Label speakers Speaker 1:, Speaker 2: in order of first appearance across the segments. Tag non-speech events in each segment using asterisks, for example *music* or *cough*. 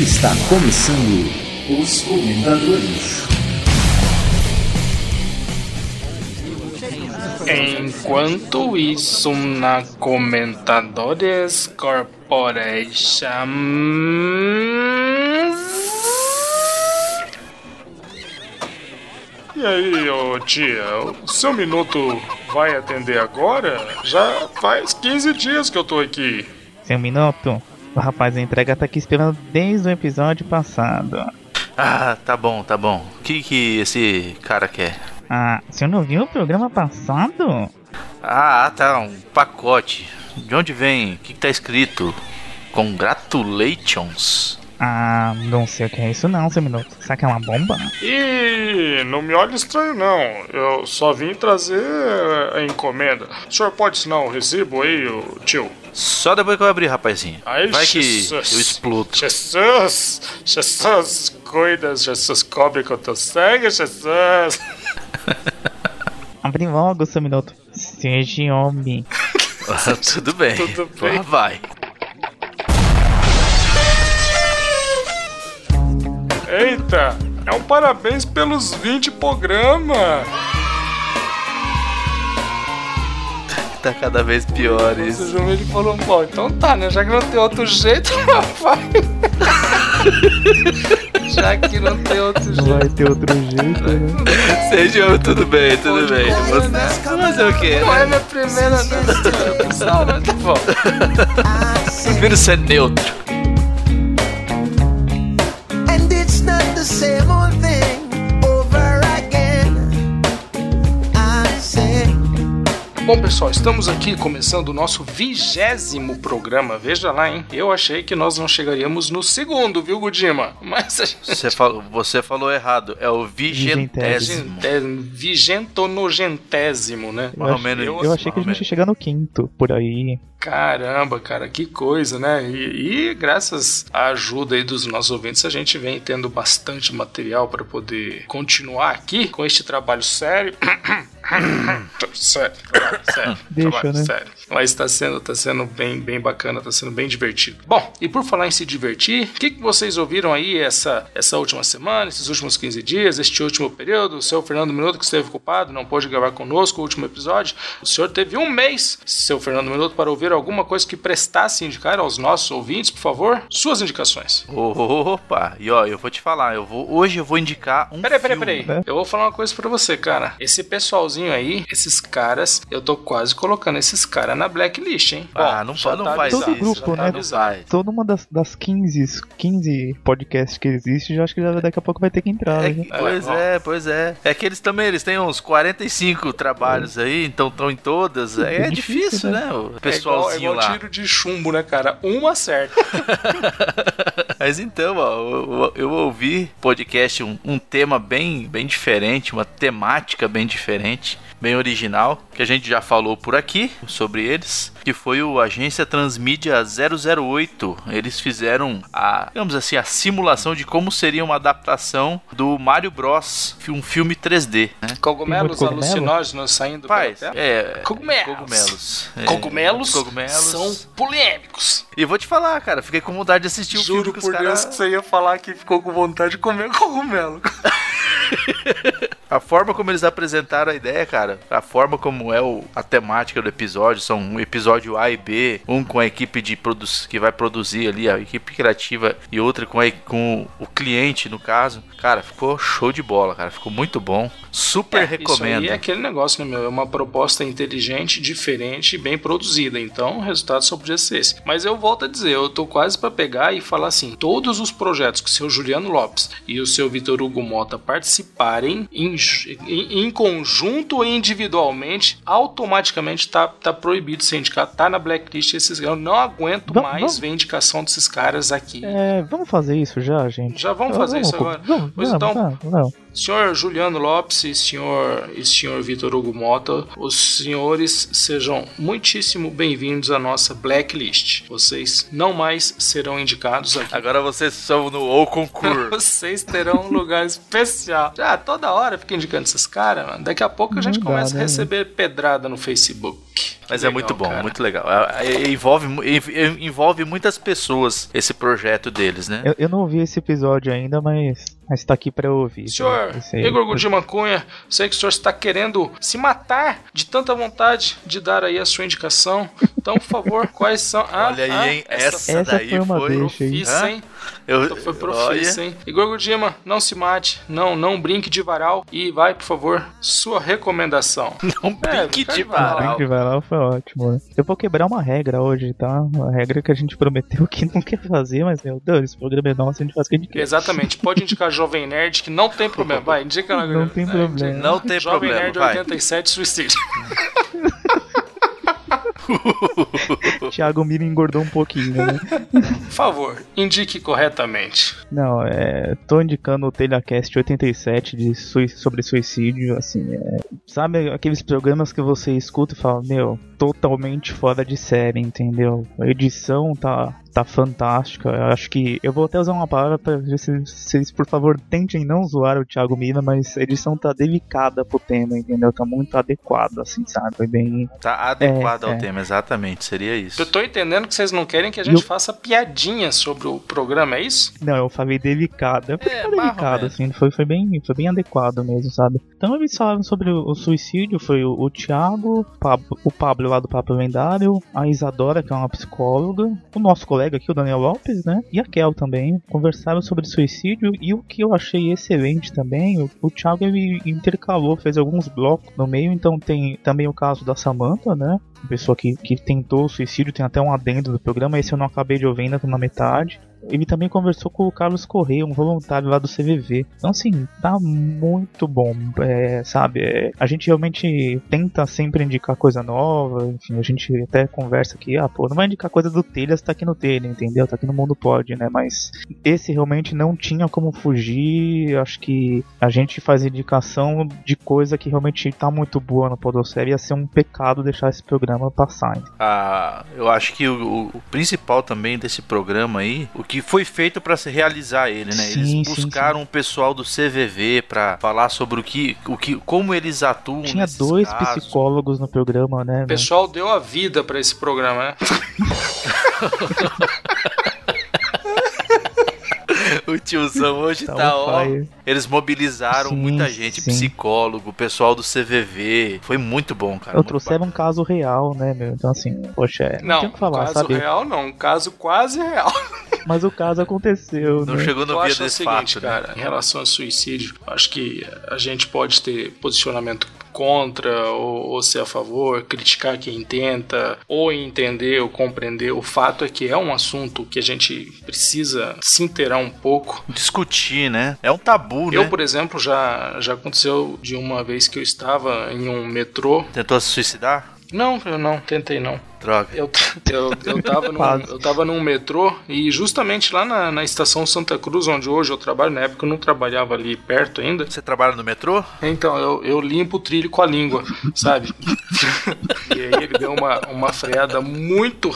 Speaker 1: Está começando os comentadores.
Speaker 2: Enquanto isso, na Comentadores Corporation.
Speaker 3: E aí, ô tia, o seu minuto vai atender agora? Já faz 15 dias que eu tô aqui.
Speaker 4: Seu minuto? O rapaz da entrega tá aqui esperando desde o episódio passado.
Speaker 5: Ah, tá bom, tá bom. O que que esse cara quer?
Speaker 4: Ah, senhor não viu o programa passado?
Speaker 5: Ah, tá, um pacote. De onde vem? O que, que tá escrito? Congratulations.
Speaker 4: Ah, não sei o que é isso não, seu minuto. Será que é uma bomba?
Speaker 3: Ih, não me olhe estranho não. Eu só vim trazer a encomenda. O senhor pode assinar um recibo aí, tio?
Speaker 5: Só depois que eu abrir, rapazinho.
Speaker 3: Ai,
Speaker 5: Vai que
Speaker 3: Jesus.
Speaker 5: eu explodo.
Speaker 3: Jesus! Jesus, cuida, Jesus, cobre com teu sangue, Jesus! *laughs*
Speaker 4: Abre logo, seu minuto. Seja homem. *laughs*
Speaker 5: Tudo bem.
Speaker 3: Tudo bem.
Speaker 5: Lá vai.
Speaker 3: Eita, é um parabéns pelos 20 programas! *laughs*
Speaker 5: Tá cada vez pior
Speaker 2: O
Speaker 5: isso.
Speaker 2: João ele falou: Bom, então tá, né? Já que não tem outro jeito, *laughs* vai. *laughs* Já que não tem outro jeito.
Speaker 4: vai ter outro jeito, né?
Speaker 5: Seja tudo bem, tudo
Speaker 2: Pode
Speaker 5: bem. Você-
Speaker 2: né?
Speaker 5: Fazer o quê?
Speaker 2: Não é
Speaker 5: Né?
Speaker 2: minha primeira noção, mas tá bom.
Speaker 5: Prefiro ser neutro.
Speaker 2: Bom, pessoal, estamos aqui começando o nosso vigésimo programa. Veja lá, hein? Eu achei que nós não chegaríamos no segundo, viu, Gudima? *laughs* Mas a gente.
Speaker 5: Você falou, você falou errado. É o vigentésimo.
Speaker 2: Vigentésimo, Vigentonogentésimo, né?
Speaker 5: Mais ou menos
Speaker 4: Eu
Speaker 5: isso,
Speaker 4: achei que a gente ia chegar no quinto, por aí.
Speaker 2: Caramba, cara, que coisa, né? E, e graças à ajuda aí dos nossos ouvintes, a gente vem tendo bastante material para poder continuar aqui com este trabalho sério. *clears throat* sério, trabalho sério,
Speaker 4: Deixa,
Speaker 2: trabalho
Speaker 4: né?
Speaker 2: sério. Mas tá sendo, tá sendo bem, bem bacana, tá sendo bem divertido. Bom, e por falar em se divertir, o que, que vocês ouviram aí essa, essa última semana, esses últimos 15 dias, este último período? O seu Fernando Minuto, que esteve ocupado, não pôde gravar conosco o último episódio. O senhor teve um mês, seu Fernando Minuto, para ouvir alguma coisa que prestasse indicar aos nossos ouvintes, por favor? Suas indicações.
Speaker 5: Opa, e ó, eu vou te falar, eu vou, hoje eu vou indicar um
Speaker 2: Peraí, peraí, peraí. Eu vou falar uma coisa pra você, cara. Esse pessoalzinho aí, esses caras, eu tô quase colocando esses caras na blacklist, hein?
Speaker 5: Ah, não fa- não
Speaker 2: tá
Speaker 5: faz
Speaker 4: Todo
Speaker 5: isso,
Speaker 4: grupo,
Speaker 2: tá
Speaker 4: né?
Speaker 5: Vai.
Speaker 4: Toda uma das, das 15, 15 podcasts que existe, já acho que já, daqui a pouco vai ter que entrar.
Speaker 5: É
Speaker 4: né?
Speaker 5: que- pois é, pois é. É que eles também, eles têm uns 45 trabalhos aí, então estão em todas. É,
Speaker 4: É
Speaker 5: difícil,
Speaker 4: difícil,
Speaker 5: né? O
Speaker 2: É igual, é
Speaker 5: pessoalzinho
Speaker 2: igual
Speaker 5: lá.
Speaker 2: tiro de chumbo, né, cara? Um acerta. *laughs*
Speaker 5: Mas então, ó, eu, eu- eu ouvi podcast, um, um tema bem, bem diferente, uma temática bem diferente, bem original, que a gente já falou por aqui sobre eles, que foi o Agência Transmídia 008. Eles fizeram a, digamos assim, a simulação de como seria uma adaptação do Mario Bros, um filme 3D, né?
Speaker 2: Cogumelos
Speaker 4: cogumelo?
Speaker 2: alucinógenos saindo
Speaker 5: Paz,
Speaker 2: pela tela.
Speaker 5: é,
Speaker 2: Cogumelos.
Speaker 5: cogumelos. É,
Speaker 2: Cogumelos,
Speaker 5: cogumelos.
Speaker 2: são polêmicos.
Speaker 5: E vou te falar, cara, fiquei com vontade de assistir o
Speaker 2: Juro
Speaker 5: filme que os
Speaker 2: por
Speaker 5: caras...
Speaker 2: Deus que você ia falar que ficou com vontade de comer cogumelo. *laughs*
Speaker 5: A forma como eles apresentaram a ideia, cara, a forma como é o, a temática do episódio, são um episódio A e B, um com a equipe de que vai produzir ali, a equipe criativa, e outra com, a, com o cliente, no caso. Cara, ficou show de bola, cara, ficou muito bom. Super recomendo.
Speaker 2: Isso é aquele negócio, né, meu? É uma proposta inteligente, diferente e bem produzida. Então, o resultado só podia ser esse. Mas eu volto a dizer, eu tô quase pra pegar e falar assim: todos os projetos que o seu Juliano Lopes e o seu Vitor Hugo Mota participarem em, em, em conjunto ou individualmente, automaticamente tá, tá proibido ser indicado, tá na blacklist esses Eu não aguento
Speaker 4: Vam-
Speaker 2: mais
Speaker 4: vamos-
Speaker 2: ver indicação desses caras aqui.
Speaker 4: É, vamos fazer isso já, gente?
Speaker 2: Já vamos fazer isso agora?
Speaker 4: Vamos,
Speaker 2: Pois
Speaker 4: vamos,
Speaker 2: então,
Speaker 4: vamos, vamos.
Speaker 2: Senhor Juliano Lopes e senhor, e senhor Vitor Hugo Mota, os senhores sejam muitíssimo bem-vindos à nossa blacklist. Vocês não mais serão indicados aqui.
Speaker 5: Agora vocês são no ou concurso. *laughs*
Speaker 2: Vocês terão um lugar especial. Já toda hora fica indicando esses caras, mano. Daqui a pouco a gente
Speaker 4: Não dá,
Speaker 2: começa a
Speaker 4: né?
Speaker 2: receber pedrada no Facebook.
Speaker 5: Mas é
Speaker 2: legal,
Speaker 5: muito bom,
Speaker 2: cara.
Speaker 5: muito legal. É- é- envolve, envolve muitas pessoas esse projeto deles, né?
Speaker 4: Eu, eu não ouvi esse episódio ainda, mas, mas tá aqui pra eu ouvir.
Speaker 2: Senhor
Speaker 4: Esse aí.
Speaker 2: Igor Godima Cunha, sei que o senhor está querendo se matar de tanta vontade de dar aí a sua indicação. Então, por favor, *laughs* quais são. Ah,
Speaker 5: Olha aí,
Speaker 2: ah,
Speaker 5: hein? Essa,
Speaker 4: Essa
Speaker 5: daí
Speaker 4: foi uma
Speaker 5: foi.
Speaker 2: Profissa,
Speaker 5: Hã?
Speaker 2: hein?
Speaker 5: Eu,
Speaker 2: Então foi profissa, hein? Igor Godima, não se mate, não, não brinque de varal e vai, por favor, sua recomendação. *laughs*
Speaker 5: Não brinque
Speaker 2: brincar
Speaker 5: de
Speaker 2: de varal.
Speaker 5: varal.
Speaker 4: Brinque vai lá foi ótimo, né? Eu vou quebrar uma regra hoje, tá? Uma regra que a gente prometeu que *laughs* não quer fazer, mas meu Deus, esse programa é nosso, a gente faz o que a gente quer.
Speaker 2: Exatamente, pode indicar Jovem Nerd, que não tem problema. Vai, indica lá.
Speaker 4: Não tem problema.
Speaker 5: Não tem
Speaker 2: Jovem
Speaker 5: problema,
Speaker 2: Nerd
Speaker 5: vai.
Speaker 2: 87 Suicídio. *laughs*
Speaker 4: Thiago Mira engordou um pouquinho, né?
Speaker 2: Por favor, indique corretamente.
Speaker 4: Não, é. Tô indicando o Telecast 87 de sui- sobre suicídio, assim, é, sabe aqueles programas que você escuta e fala, meu, totalmente fora de série, entendeu? A edição tá, tá fantástica. Eu acho que. Eu vou até usar uma palavra pra ver se vocês, por favor, tentem não zoar o Thiago Mira, mas a edição tá delicada pro tema, entendeu? Tá muito adequado, assim, sabe? Foi bem.
Speaker 5: Tá adequado
Speaker 4: É,
Speaker 5: ao
Speaker 4: é.
Speaker 5: tema, exatamente. Seria isso.
Speaker 2: Eu tô entendendo que vocês não querem que a gente
Speaker 4: Eu-
Speaker 2: faça piadinha sobre o programa, é isso?
Speaker 4: Não, eu falei delicado. É, porque
Speaker 5: É, menos.
Speaker 4: assim, foi, foi, bem, foi bem adequado mesmo, sabe? Então eles falaram sobre o, o suicídio, foi o, o Thiago, Pablo- o Pablo lá do Papo Lendário, a Isadora, que é uma psicóloga, o nosso colega aqui, o Daniel Lopes, né? E a Kel também, conversaram sobre suicídio e o que eu achei excelente também, o, o Thiago ele intercalou, fez alguns blocos no meio, então tem também o caso da Samantha, né? Pessoa que, que tentou o suicídio, tem até um adendo do programa, esse eu não acabei de ouvir ainda, tô na metade. Ele também conversou com o Carlos Correia, um voluntário lá do CVV. Então, assim, tá muito bom, é, sabe? É, a gente realmente tenta sempre indicar coisa nova, enfim, a gente até conversa aqui, ah, pô, não vai indicar coisa do Telhas, tá aqui no Telha, entendeu? Tá aqui no Mundo Pode, né? Mas esse realmente não tinha como fugir. Acho que a gente faz indicação de coisa que realmente tá muito boa no Podosfera. Ia ser um pecado deixar esse programa passar. entendeu?
Speaker 5: Ah, eu acho que o, o- o principal também desse programa aí, o que foi feito pra se realizar ele, né?
Speaker 4: Sim,
Speaker 5: eles
Speaker 4: sim,
Speaker 5: buscaram o pessoal do CVV pra falar sobre o que, o que, como eles atuam.
Speaker 4: Tinha dois
Speaker 5: casos.
Speaker 4: psicólogos no programa, né?
Speaker 2: O pessoal deu a vida pra esse programa, né? *laughs*
Speaker 5: O tiozão hoje
Speaker 4: Tá
Speaker 5: tá, ó.
Speaker 4: fire.
Speaker 5: Eles mobilizaram
Speaker 4: Sim,
Speaker 5: muita gente,
Speaker 4: sim.
Speaker 5: psicólogo, pessoal do CVV. Foi muito bom, cara.
Speaker 4: Eu trouxeram um caso real, né, meu? Então, assim, poxa, é, não,
Speaker 2: Não,
Speaker 4: tem o que falar,
Speaker 2: caso
Speaker 4: sabe?
Speaker 2: real não, um caso quase real. *laughs*
Speaker 4: Mas o caso aconteceu,
Speaker 5: Não
Speaker 4: né?
Speaker 5: chegou no
Speaker 2: eu
Speaker 5: dia
Speaker 2: o
Speaker 5: desse
Speaker 2: seguinte,
Speaker 5: fato, né?
Speaker 2: cara, em relação ao suicídio, acho que a gente pode ter posicionamento contra ou, ou ser a favor, criticar quem tenta, ou entender ou compreender. O fato é que é um assunto que a gente precisa se inteirar um pouco.
Speaker 5: Discutir, né? É um tabu,
Speaker 2: Eu,
Speaker 5: né?
Speaker 2: por exemplo, já, já aconteceu de uma vez que eu estava em um metrô.
Speaker 5: Tentou se suicidar?
Speaker 2: Não, eu não, tentei não.
Speaker 5: Droga.
Speaker 2: Eu, eu, eu, tava *laughs* num, eu tava num metrô e justamente lá na, na estação Santa Cruz, onde hoje eu trabalho, na época eu não trabalhava ali perto ainda.
Speaker 5: Você trabalha no metrô?
Speaker 2: Então, eu, eu limpo o trilho com a língua, sabe? *laughs* e aí ele deu uma, uma freada muito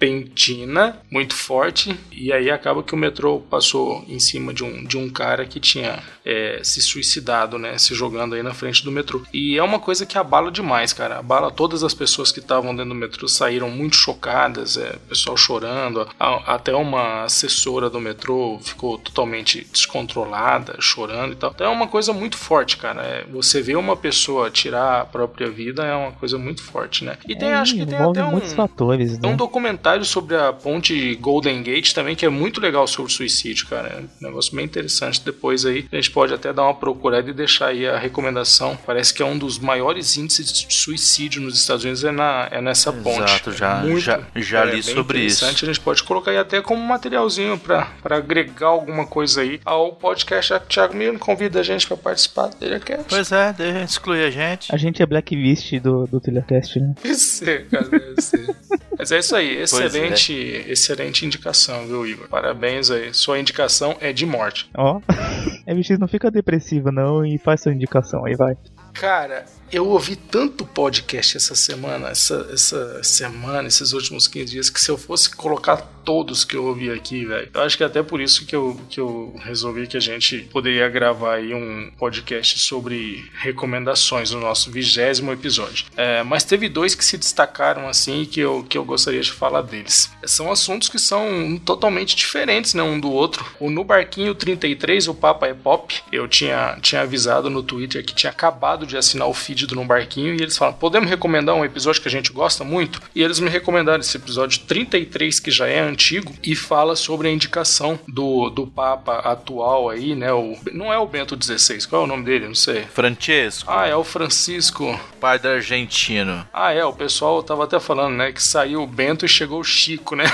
Speaker 2: repentina, muito forte, e aí acaba que o metrô passou em cima de um, de um cara que tinha é, se suicidado, né? Se jogando aí na frente do metrô. E é uma coisa que abala demais, cara. Abala todas as pessoas que estavam dentro do metrô, saíram muito chocadas, é, pessoal chorando. A- até uma assessora do metrô ficou totalmente descontrolada, chorando e tal. Então é uma coisa muito forte, cara. É, você vê uma pessoa tirar a própria vida é uma coisa muito forte, né? E tem,
Speaker 4: É,
Speaker 2: acho que tem até um.
Speaker 4: muitos fatores,
Speaker 2: Tem um
Speaker 4: né?
Speaker 2: Documentário sobre a ponte Golden Gate também, que é muito legal sobre suicídio, cara. É um negócio bem interessante. Depois aí a gente pode até dar uma procurada e deixar aí a recomendação. Parece que é um dos maiores índices de suicídio nos Estados Unidos é, na, é nessa ponte.
Speaker 5: Exato, já-
Speaker 2: É
Speaker 5: já- já li
Speaker 2: bem
Speaker 5: sobre isso.
Speaker 2: interessante. A gente pode colocar aí até como materialzinho pra pra agregar alguma coisa aí ao podcast. Já que o Thiago Miro convida a gente pra participar dele aqui.
Speaker 5: Pois é, deixa excluir a gente.
Speaker 4: A gente é blacklist do, do Telecast, né?
Speaker 2: Deve ser, cara, deve ser. Mas é isso aí,
Speaker 5: Pois
Speaker 2: excelente, excelente indicação, viu, Igor? Parabéns aí. Sua indicação é de morte.
Speaker 4: Ó, *laughs* MX não fica depressivo não e faz sua indicação aí, vai.
Speaker 2: Cara, eu ouvi tanto podcast essa semana, essa, essa semana, esses últimos 15 dias, que se eu fosse colocar todos que eu ouvi aqui, velho, eu acho que é até por isso que eu, que eu resolvi que a gente poderia gravar aí um podcast sobre recomendações no nosso vigésimo episódio. É, mas teve dois que se destacaram assim que eu, que eu gostaria de falar deles. São assuntos que são totalmente diferentes, né, um do outro. O No Barquinho 33, o Papa é Pop, eu tinha, tinha avisado no Twitter que tinha acabado de assinar o feed do No Barquinho e eles falam: podemos recomendar um episódio que a gente gosta muito? E eles me recomendaram esse episódio 33, que já é antigo, e fala sobre a indicação do, do Papa atual aí, né? O, não é o Bento XVI, qual é o nome dele? Não sei.
Speaker 5: Francesco,
Speaker 2: Ah, é o Francisco.
Speaker 5: pai da argentino.
Speaker 2: Ah, é, o pessoal tava até falando, né? Que saiu o Bento e chegou o Chico, né?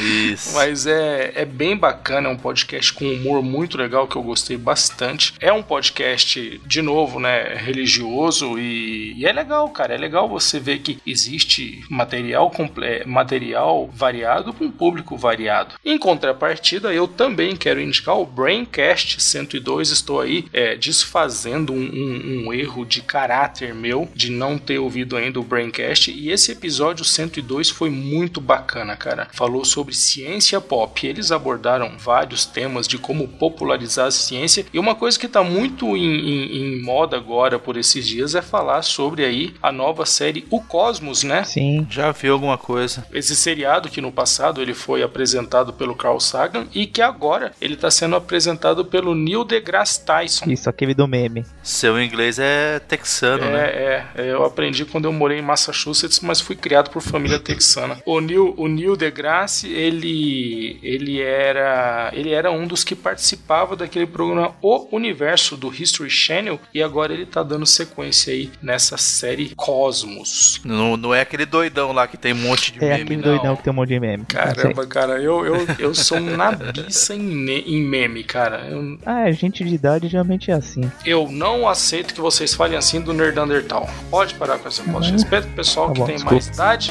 Speaker 5: Isso. *laughs*
Speaker 2: Mas é, é bem bacana, é um podcast com humor muito legal que eu gostei bastante. É um podcast, de novo, né, religioso e, e é legal, cara. É legal você ver que existe material, comple material variado com público variado. Em contrapartida, eu também quero indicar o Braincast 102. Estou aí é, desfazendo um, um- um erro de caráter meu de não ter ouvido ainda o Braincast. E esse episódio 102 foi muito bacana, cara. Falou sobre ciência pop. Eles abordaram vários temas de como popularizar a ciência. E uma coisa que está muito em, em- em moda agora por esses dias é falar sobre aí a nova série O Cosmos, né?
Speaker 4: Sim.
Speaker 5: Já viu alguma coisa?
Speaker 2: Esse seriado que no passado ele foi apresentado pelo Carl Sagan e que agora ele está sendo apresentado pelo Neil deGrasse Tyson.
Speaker 4: Isso, aquele do meme.
Speaker 5: Seu inglês é texano, né?
Speaker 2: É, é, eu aprendi quando eu morei em Massachusetts, mas fui criado por família texana. O Neil, o Neil deGrasse, ele, ele era, ele era um dos que participava daquele programa O Universo do History Channel e agora ele tá dando sequência aí nessa série Cosmos.
Speaker 5: Não, não é aquele doidão lá que tem um monte de
Speaker 4: É
Speaker 5: meme,
Speaker 4: aquele
Speaker 5: não.
Speaker 4: doidão que tem um monte de meme.
Speaker 2: Caramba, cara, eu, eu, eu sou um nabiça em, em meme, cara. Eu,
Speaker 4: Ah, gente de idade geralmente é assim.
Speaker 2: eu não aceito que vocês falem assim do Nerdandertal. Pode parar com essa voz de respeito pro pessoal
Speaker 4: Tá
Speaker 2: que
Speaker 4: bom,
Speaker 2: tem
Speaker 4: desculpa.
Speaker 2: mais idade.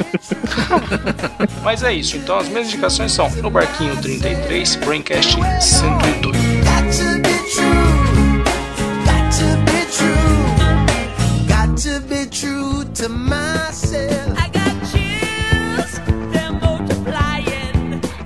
Speaker 2: *laughs* Mas é isso. Então as minhas indicações são No Barquinho 33, Braincast 102.
Speaker 6: to
Speaker 7: my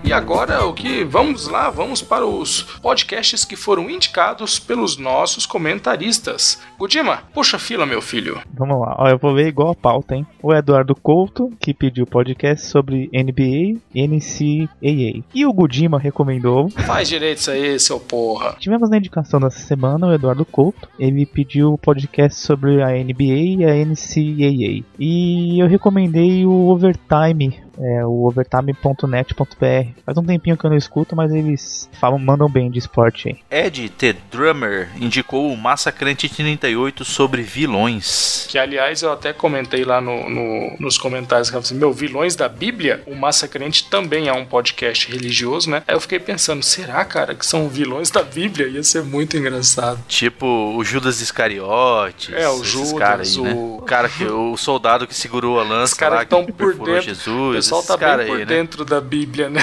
Speaker 2: E agora o que vamos lá, vamos para os podcasts que foram indicados pelos nossos comentaristas. Gudima, puxa fila, meu filho.
Speaker 4: Vamos lá, ó, eu vou ler igual a pauta, hein? O Eduardo Couto, que pediu podcast sobre NBA e NCAA. E o Gudima recomendou.
Speaker 2: Faz direito isso aí, seu porra.
Speaker 4: Tivemos na indicação dessa semana o Eduardo Couto. Ele pediu podcast sobre a NBA e a NCAA. E eu recomendei o Overtime, é, o overtime.net.br. Faz um tempinho que eu não escuto, mas eles falam, mandam bem de esporte aí.
Speaker 5: Ed T. Drummer indicou o Massacrante 38 sobre vilões.
Speaker 2: Que aliás eu até comentei lá no, no- nos comentários que eu falei assim, meu, vilões da Bíblia, o Massacrente também é um podcast religioso, né? Aí eu fiquei pensando, será, cara, que são vilões da Bíblia? Ia ser muito engraçado.
Speaker 5: Tipo o Judas Iscariotes.
Speaker 2: É, o Judas,
Speaker 5: caras aí, né?
Speaker 2: o-
Speaker 5: O cara que o soldado que segurou a lança
Speaker 2: Os caras
Speaker 5: lá,
Speaker 2: que estão
Speaker 5: que
Speaker 2: por
Speaker 5: perfurou
Speaker 2: dentro.
Speaker 5: Jesus.
Speaker 2: Pessoal tá bem por
Speaker 5: aí, né?
Speaker 2: dentro da Bíblia, né?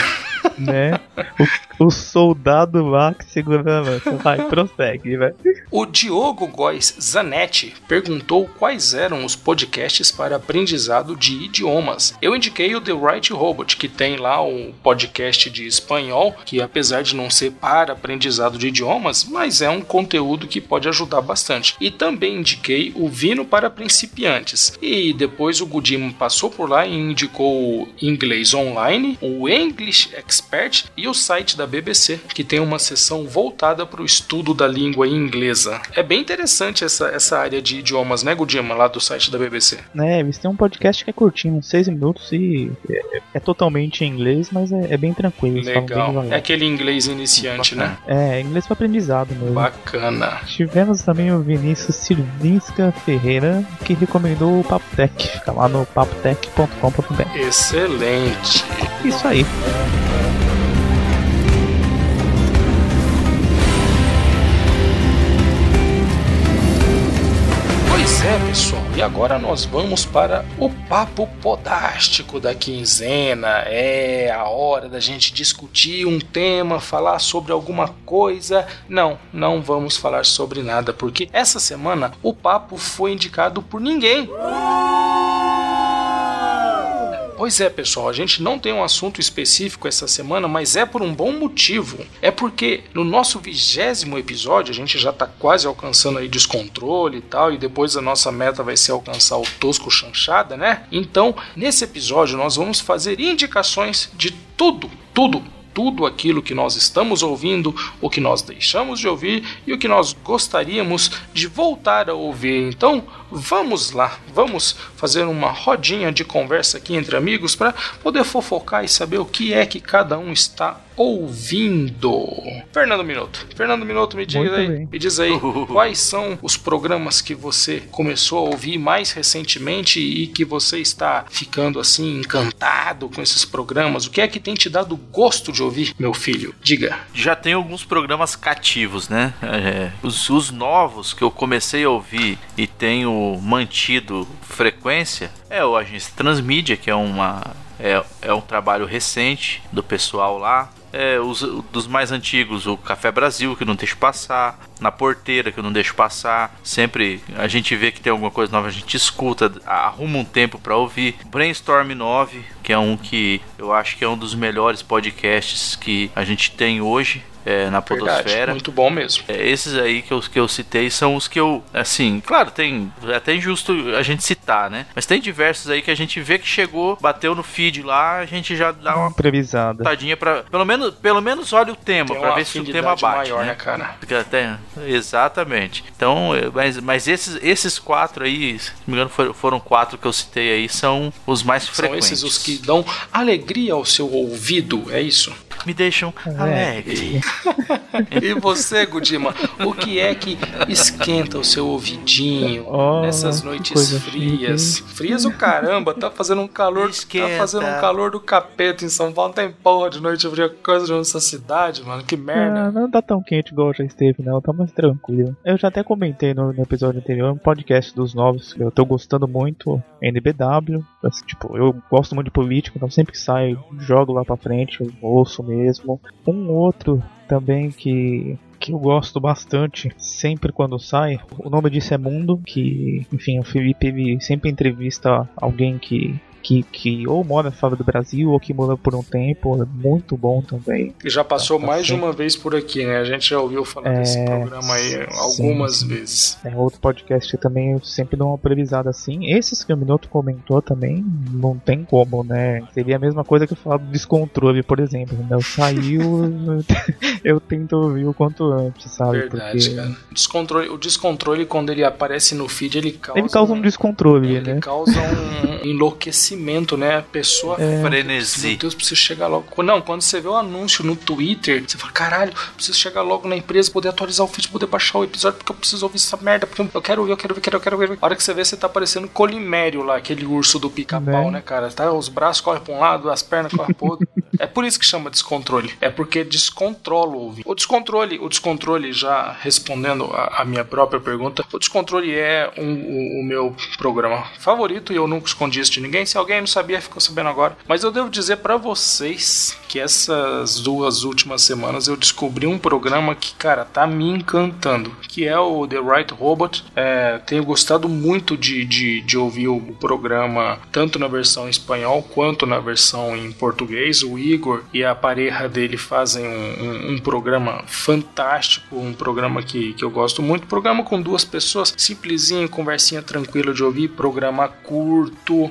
Speaker 2: *laughs*
Speaker 4: né? O, o soldado lá que segura a lança. Vai, prossegue, velho.
Speaker 2: O Diogo Góes Zanetti perguntou quais eram os podcasts para aprendizado de idiomas. Eu indiquei o The Right Robot, que tem lá um podcast de espanhol, que apesar de não ser para aprendizado de idiomas, mas é um conteúdo que pode ajudar bastante. E também indiquei o Vino para principiantes. E depois o Gudim passou por lá e indicou o Inglês Online, o English Expert e o site da BBC, que tem uma seção voltada para o estudo da língua inglesa. É bem interessante essa, essa área de idiomas, né, Gudima, lá do site da BBC.
Speaker 4: né, eles têm um podcast que é curtinho, uns 6 minutos e é, é totalmente em inglês, mas é, é bem tranquilo.
Speaker 2: Legal. É aquele inglês iniciante, né?
Speaker 4: É, inglês para aprendizado mesmo.
Speaker 2: Bacana.
Speaker 4: Tivemos também o Vinícius Silvinska Ferreira, que recomendou o Papo Tech. Fica lá no papotech.com.br.
Speaker 2: Excelente.
Speaker 4: Isso aí.
Speaker 2: Pois é, pessoal. E agora nós vamos para o papo podástico da quinzena. É a hora da gente discutir um tema, falar sobre alguma coisa. Não, não vamos falar sobre nada, porque essa semana o papo foi indicado por ninguém. Pois é, pessoal, a gente não tem um assunto específico essa semana, mas é por um bom motivo. É porque no nosso vigésimo episódio, a gente já tá quase alcançando aí descontrole e tal, e depois a nossa meta vai ser alcançar o tosco chanchada, né? Então, nesse episódio, nós vamos fazer indicações de tudo, tudo, tudo aquilo que nós estamos ouvindo, o que nós deixamos de ouvir e o que nós gostaríamos de voltar a ouvir. Então, vamos lá, vamos fazer uma rodinha de conversa aqui entre amigos para poder fofocar e saber o que é que cada um está ouvindo. Fernando Minuto, Fernando Minuto, me diz
Speaker 4: Muito
Speaker 2: aí,
Speaker 4: bem.
Speaker 2: me diz aí, *laughs* quais são os programas que você começou a ouvir mais recentemente e que você está ficando assim encantado com esses programas? O que é que tem te dado gosto de ouvir, meu filho? Diga.
Speaker 5: Já tem alguns programas cativos, né? É, os, os novos que eu comecei a ouvir e tenho mantido frequência é o Agência Transmídia, que é uma é, é um trabalho recente do pessoal lá. É, os, dos mais antigos, o Café Brasil, que não deixo passar. Na Porteira, que eu não deixo passar. Sempre a gente vê que tem alguma coisa nova, a gente escuta, arruma um tempo pra ouvir. Brainstorm 9, que é um que eu acho que é um dos melhores podcasts que a gente tem hoje. É, na
Speaker 2: Verdade,
Speaker 5: Podosfera.
Speaker 2: muito bom mesmo.
Speaker 5: É, esses aí que eu, que eu citei são os que eu, assim, claro, tem é até injusto a gente citar, né? Mas tem diversos aí que a gente vê que chegou, bateu no feed lá, a gente já dá uma
Speaker 4: Previsada.
Speaker 5: tadinha pra. Pelo menos, pelo menos olha o tema,
Speaker 2: uma
Speaker 5: ver se o tema bate.
Speaker 2: maior,
Speaker 5: né?
Speaker 2: né, cara?
Speaker 5: Até- exatamente. Então, é, mas, mas esses, esses quatro aí, se não me engano, foram, foram quatro que eu citei aí, são os mais
Speaker 2: São
Speaker 5: frequentes.
Speaker 2: esses os que dão alegria ao seu ouvido, é isso?
Speaker 5: Me deixam alegre.
Speaker 2: E você, Gudima, o que é que esquenta o seu ouvidinho
Speaker 4: Oh,
Speaker 2: nessas noites frias? Frias o caramba, tá fazendo um calor,
Speaker 5: Esquenta.
Speaker 2: tá fazendo um calor do capeta em São Paulo, não tem porra de noite fria, coisa de nossa cidade, mano, que merda.
Speaker 4: Ah, não tá tão quente igual já esteve, não. Tá mais tranquilo. Eu já até comentei no, no episódio anterior, um podcast dos novos que eu tô gostando muito, NBW. Assim, tipo, eu gosto muito de política, então sempre que sai, jogo lá pra frente, eu ouço mesmo. Um outro também que que eu gosto bastante sempre quando sai. O nome disso é Mundo, que, enfim, o Felipe sempre entrevista alguém que que, que ou mora fora do Brasil ou que mora por um tempo, é muito bom também.
Speaker 2: E já passou
Speaker 4: Tá
Speaker 2: mais de uma vez por aqui, né? A gente já ouviu falar desse
Speaker 4: É,
Speaker 2: programa aí algumas
Speaker 4: sim.
Speaker 2: vezes.
Speaker 4: É outro podcast também eu sempre dou uma previsada assim. Esses que o Minuto comentou também, não tem como, né? Seria a mesma coisa que eu falar do descontrole, por exemplo. Né? Saiu, *laughs* eu tento ouvir o quanto antes, sabe?
Speaker 2: Verdade,
Speaker 4: Porque
Speaker 2: cara. Descontrole, o descontrole, quando ele aparece no feed, ele causa.
Speaker 4: ele causa um descontrole,
Speaker 2: Ele
Speaker 4: né?
Speaker 2: causa um enlouquecimento, né? A pessoa
Speaker 4: É.
Speaker 2: Meu
Speaker 5: Frenesi.
Speaker 2: Deus, preciso chegar logo. Não, quando você vê o anúncio no Twitter, você fala, caralho, preciso chegar logo na empresa, poder atualizar o feed, poder baixar o episódio, porque eu preciso ouvir essa merda, porque eu quero ouvir, eu quero ver, quero, eu quero ver. A hora que você vê, você tá parecendo Colimério lá, aquele urso do pica-pau,
Speaker 4: Né?
Speaker 2: né, cara? Tá, os braços correm pra um lado, as pernas correm pro outro. *laughs* é por isso que chama descontrole. É porque descontrola o ouvir. O descontrole, o descontrole, já respondendo a, a minha própria pergunta, o descontrole é um- o, o meu programa favorito e eu nunca escondi isso de ninguém. Se alguém não sabia, ficou sabendo agora. Mas eu devo dizer pra vocês que essas duas últimas semanas eu descobri um programa que, cara, tá me encantando, que é o The Right Robot. É, tenho gostado muito de, de, de ouvir o programa tanto na versão em espanhol quanto na versão em português. O Igor e a pareja dele fazem um, um- um programa fantástico, um programa que, que eu gosto muito. Programa com duas pessoas, simplesinho, conversinha tranquila de ouvir, programa curto,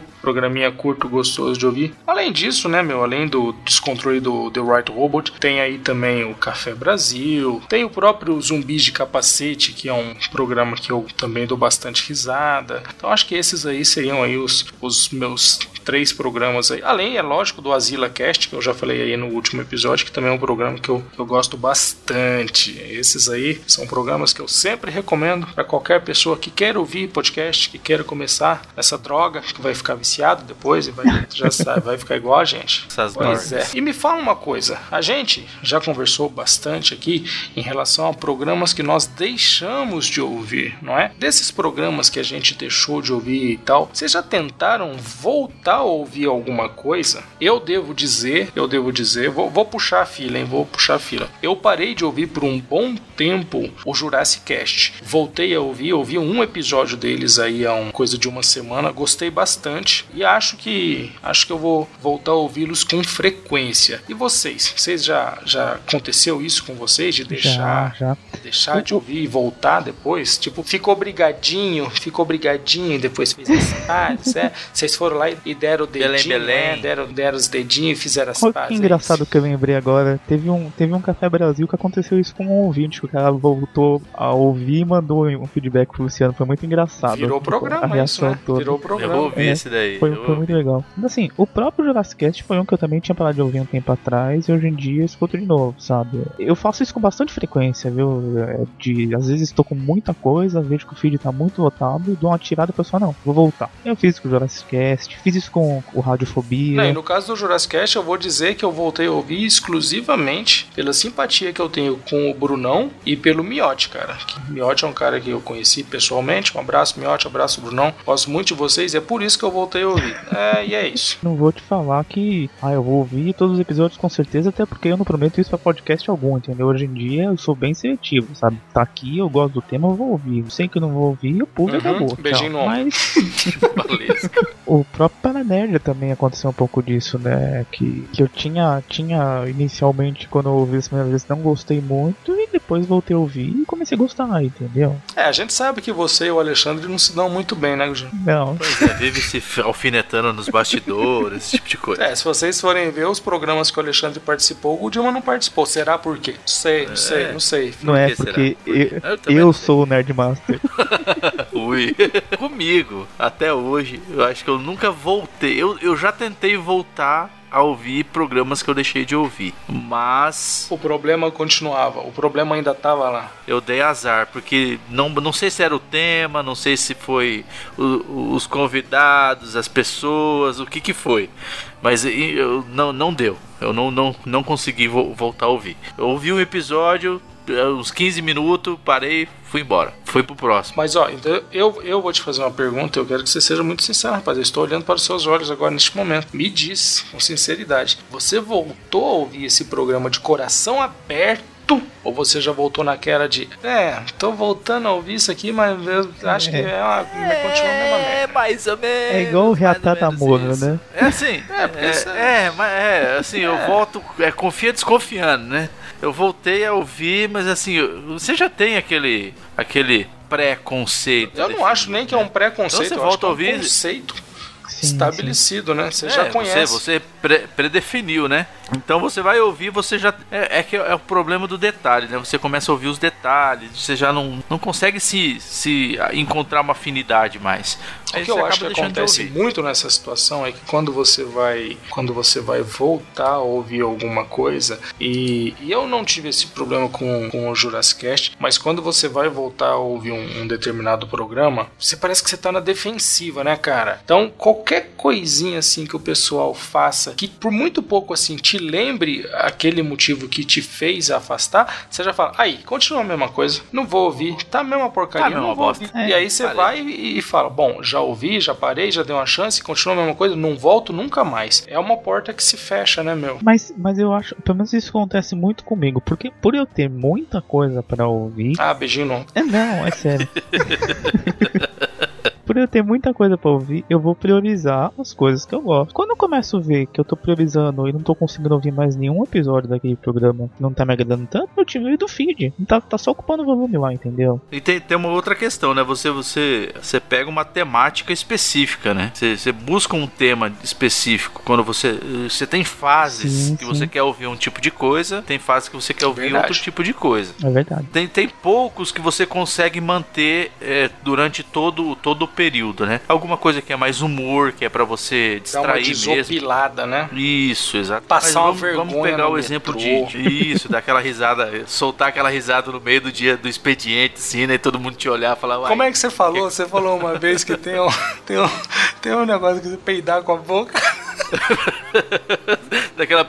Speaker 2: programinha curto, gostoso de ouvir. Além disso, né, meu, além do descontrole do The Right Robot, tem aí também o Café Brasil, tem o próprio Zumbis de Capacete, que é um programa que eu também dou bastante risada. Então acho que esses aí seriam aí os, os meus três programas aí. Além, é lógico, do Asila Cast, que eu já falei aí no último episódio, que também é um programa que eu, eu gosto bastante. Esses aí são programas que eu sempre recomendo para qualquer pessoa que queira ouvir podcast, que queira começar essa droga, que vai ficar viciado depois e vai, já sabe, vai ficar igual a gente.
Speaker 5: Essas
Speaker 2: Pois é. E me fala uma coisa, a gente já conversou bastante aqui em relação a programas que nós deixamos de ouvir, não é? Desses programas que a gente deixou de ouvir e tal, vocês já tentaram voltar a ouvir alguma coisa? Eu devo dizer, eu devo dizer, vou, vou puxar a fila, hein? Vou puxar a fila. Eu parei de ouvir por um bom tempo o Jurassic Cast. Voltei a ouvir, ouvi um episódio deles aí há um, coisa de uma semana, gostei bastante e acho que acho que eu vou voltar a ouvi-los com frequência. E vocês? Vocês já já aconteceu isso com vocês de deixar
Speaker 4: Já, já.
Speaker 2: deixar de ouvir e voltar depois? Tipo, ficou brigadinho, ficou brigadinho e depois fez *laughs* as pazes, é? Vocês foram lá e deram o dedinho,
Speaker 5: Belém, Belém.
Speaker 2: né? Deram, deram os dedinhos e fizeram as
Speaker 4: Olha
Speaker 2: pazes.
Speaker 4: que
Speaker 2: é
Speaker 4: engraçado que eu lembrei agora. Teve um, teve um Café Brasil que aconteceu isso com um ouvinte. que O cara voltou a ouvir e mandou um feedback pro Luciano. Foi muito engraçado.
Speaker 2: Virou
Speaker 4: Tipo,
Speaker 2: programa
Speaker 4: a
Speaker 2: isso,
Speaker 4: reação
Speaker 2: né?
Speaker 4: toda.
Speaker 2: Virou
Speaker 5: Eu
Speaker 2: programa.
Speaker 5: vou ouvir
Speaker 4: É,
Speaker 5: esse daí.
Speaker 4: Foi,
Speaker 5: Eu
Speaker 4: foi muito legal. Assim, o próprio Jurassic Cast foi um que eu também tinha parado de ouvir um tempo atrás e hoje em dia escuto de novo, sabe? Eu faço isso com bastante frequência, viu? É, De, às vezes estou com muita coisa, vejo que o feed tá muito lotado e dou uma tirada e pessoal, não, vou voltar. Eu fiz isso com o Jurassic Cast, fiz isso com o Radiofobia.
Speaker 2: Não, e no caso do Jurassic Cast, eu vou dizer que eu voltei a ouvir exclusivamente pela simpatia que eu tenho com o Brunão e pelo Miotti, cara. Miotti é um cara que eu conheci pessoalmente. Um abraço, Miotti, abraço, Brunão. Gosto muito de vocês é por isso que eu voltei a ouvir. É, e é isso.
Speaker 4: Não vou te falar que, ah, eu vou ouvir todos os episódios com certeza, até porque eu não prometo isso pra podcast algum, entendeu? Hoje em dia eu sou bem seletivo, sabe? Tá aqui, eu gosto do tema, eu vou ouvir. Sei que eu não vou ouvir, eu pulo e
Speaker 2: Uhum,
Speaker 4: acabou.
Speaker 2: beijinho
Speaker 4: tchau.
Speaker 2: no ombro.
Speaker 4: Mas *laughs* o próprio Paranerdia também aconteceu um pouco disso, né? Que, que eu tinha, tinha inicialmente, quando eu ouvi a primeira vez, não gostei muito, e depois voltei a ouvir e comecei a gostar, entendeu?
Speaker 2: É, a gente sabe que você e o Alexandre não se dão muito bem, né, Gugino?
Speaker 4: Não.
Speaker 5: Pois é, vive se alfinetando nos bastidores, esse tipo de coisa.
Speaker 2: É, se vocês forem ver os programas que o Alexandre participou, o Dilma não participou. Será por quê? Não sei, não sei, não sei.
Speaker 4: Não é porque
Speaker 5: Por
Speaker 4: eu,
Speaker 5: Eu
Speaker 4: eu sou o Nerdmaster. *laughs*
Speaker 5: Ui. Comigo, até hoje, eu acho que eu nunca voltei. Eu, eu já tentei voltar a ouvir programas que eu deixei de ouvir. Mas
Speaker 2: O problema continuava, o problema ainda tava lá.
Speaker 5: eu dei azar, porque não, não sei se era o tema, não sei se foi o- os convidados, as pessoas, o que que foi. Mas eu, não, não deu. Eu não, não, não consegui vo- voltar a ouvir. Eu ouvi um episódio, uns 15 minutos, parei, fui embora. Fui pro próximo.
Speaker 2: Mas ó, então eu, eu vou te fazer uma pergunta, eu quero que você seja muito sincero, rapaz. Eu estou olhando para os seus olhos agora neste momento. Me diz, com sinceridade, você voltou a ouvir esse programa de coração aberto? Ou você já voltou naquela de, é, tô voltando a ouvir isso aqui, mas eu acho que é uma, continua a mesma merda.
Speaker 5: Mais ou menos.
Speaker 4: É igual o
Speaker 5: isso.
Speaker 4: né?
Speaker 5: É assim.
Speaker 2: É,
Speaker 5: é, é, mas é, assim, eu volto. É, confia desconfiando, né? Eu voltei a ouvir, mas assim, você já tem aquele. aquele preconceito.
Speaker 2: Eu não acho nem que é um preconceito,
Speaker 5: Então você
Speaker 2: eu acho que
Speaker 5: volta
Speaker 2: é
Speaker 5: a
Speaker 2: um
Speaker 5: ouvir-
Speaker 2: conceito estabelecido, né? Você
Speaker 5: É,
Speaker 2: já conhece.
Speaker 5: Você, você pre- predefiniu, né? Então você vai ouvir, você já. É, é que é o problema do detalhe, né? Você começa a ouvir os detalhes, você já não, não consegue se, se encontrar uma afinidade mais.
Speaker 2: O que eu acho que acontece muito nessa situação é que quando você vai quando você vai voltar a ouvir alguma coisa e, e eu não tive esse problema com, com o Jurassic Cast, mas quando você vai voltar a ouvir um, um determinado programa, você parece que você tá na defensiva, né, cara? Então qualquer coisinha assim que o pessoal faça que por muito pouco assim te lembre aquele motivo que te fez afastar, você já fala, aí, continua a mesma coisa, não vou ouvir, tá a mesma porcaria,
Speaker 5: Tá
Speaker 2: não vou ouvir. E aí você
Speaker 5: Falei.
Speaker 2: vai e, e fala: Bom, já ouvi, já parei, já dei uma chance, continua a mesma coisa, não volto nunca mais. É uma porta que se fecha, né, meu?
Speaker 4: Mas, mas eu acho, pelo menos isso acontece muito comigo, porque por eu ter muita coisa pra ouvir.
Speaker 2: Ah, beijinho não.
Speaker 4: É não, é sério. *laughs* por eu ter muita coisa pra ouvir, eu vou priorizar as coisas que eu gosto. Quando eu começo a ver que eu tô priorizando e não tô conseguindo ouvir mais nenhum episódio daquele programa que não tá me agradando tanto, eu tiro do feed. Tá, tá só ocupando o volume lá, entendeu?
Speaker 5: E tem, tem uma outra questão, né? Você, você, você pega uma temática específica, né? Você, você busca um tema específico. Quando você. Você tem fases
Speaker 4: Sim,
Speaker 5: que
Speaker 4: sim.
Speaker 5: você quer ouvir um tipo de coisa, tem fases que você quer ouvir
Speaker 2: Verdade.
Speaker 5: outro tipo de coisa.
Speaker 4: É verdade.
Speaker 5: Tem, tem poucos que você consegue manter é, durante todo, todo o período período, né? Alguma coisa que é mais humor, que é pra você distrair mesmo.
Speaker 2: desopilada, né?
Speaker 5: Isso, exato.
Speaker 2: Passar
Speaker 5: Mas
Speaker 2: uma
Speaker 5: vamos, vamos
Speaker 2: vergonha
Speaker 5: pegar o exemplo
Speaker 2: metrô.
Speaker 5: de isso, daquela risada, soltar aquela risada no meio do dia do expediente, assim, né? E todo mundo te olhar e falar,
Speaker 2: Como é que você falou? Você falou uma vez que tem um, *laughs* tem um, tem um negócio que você peidar com a boca. *laughs*
Speaker 5: daquela.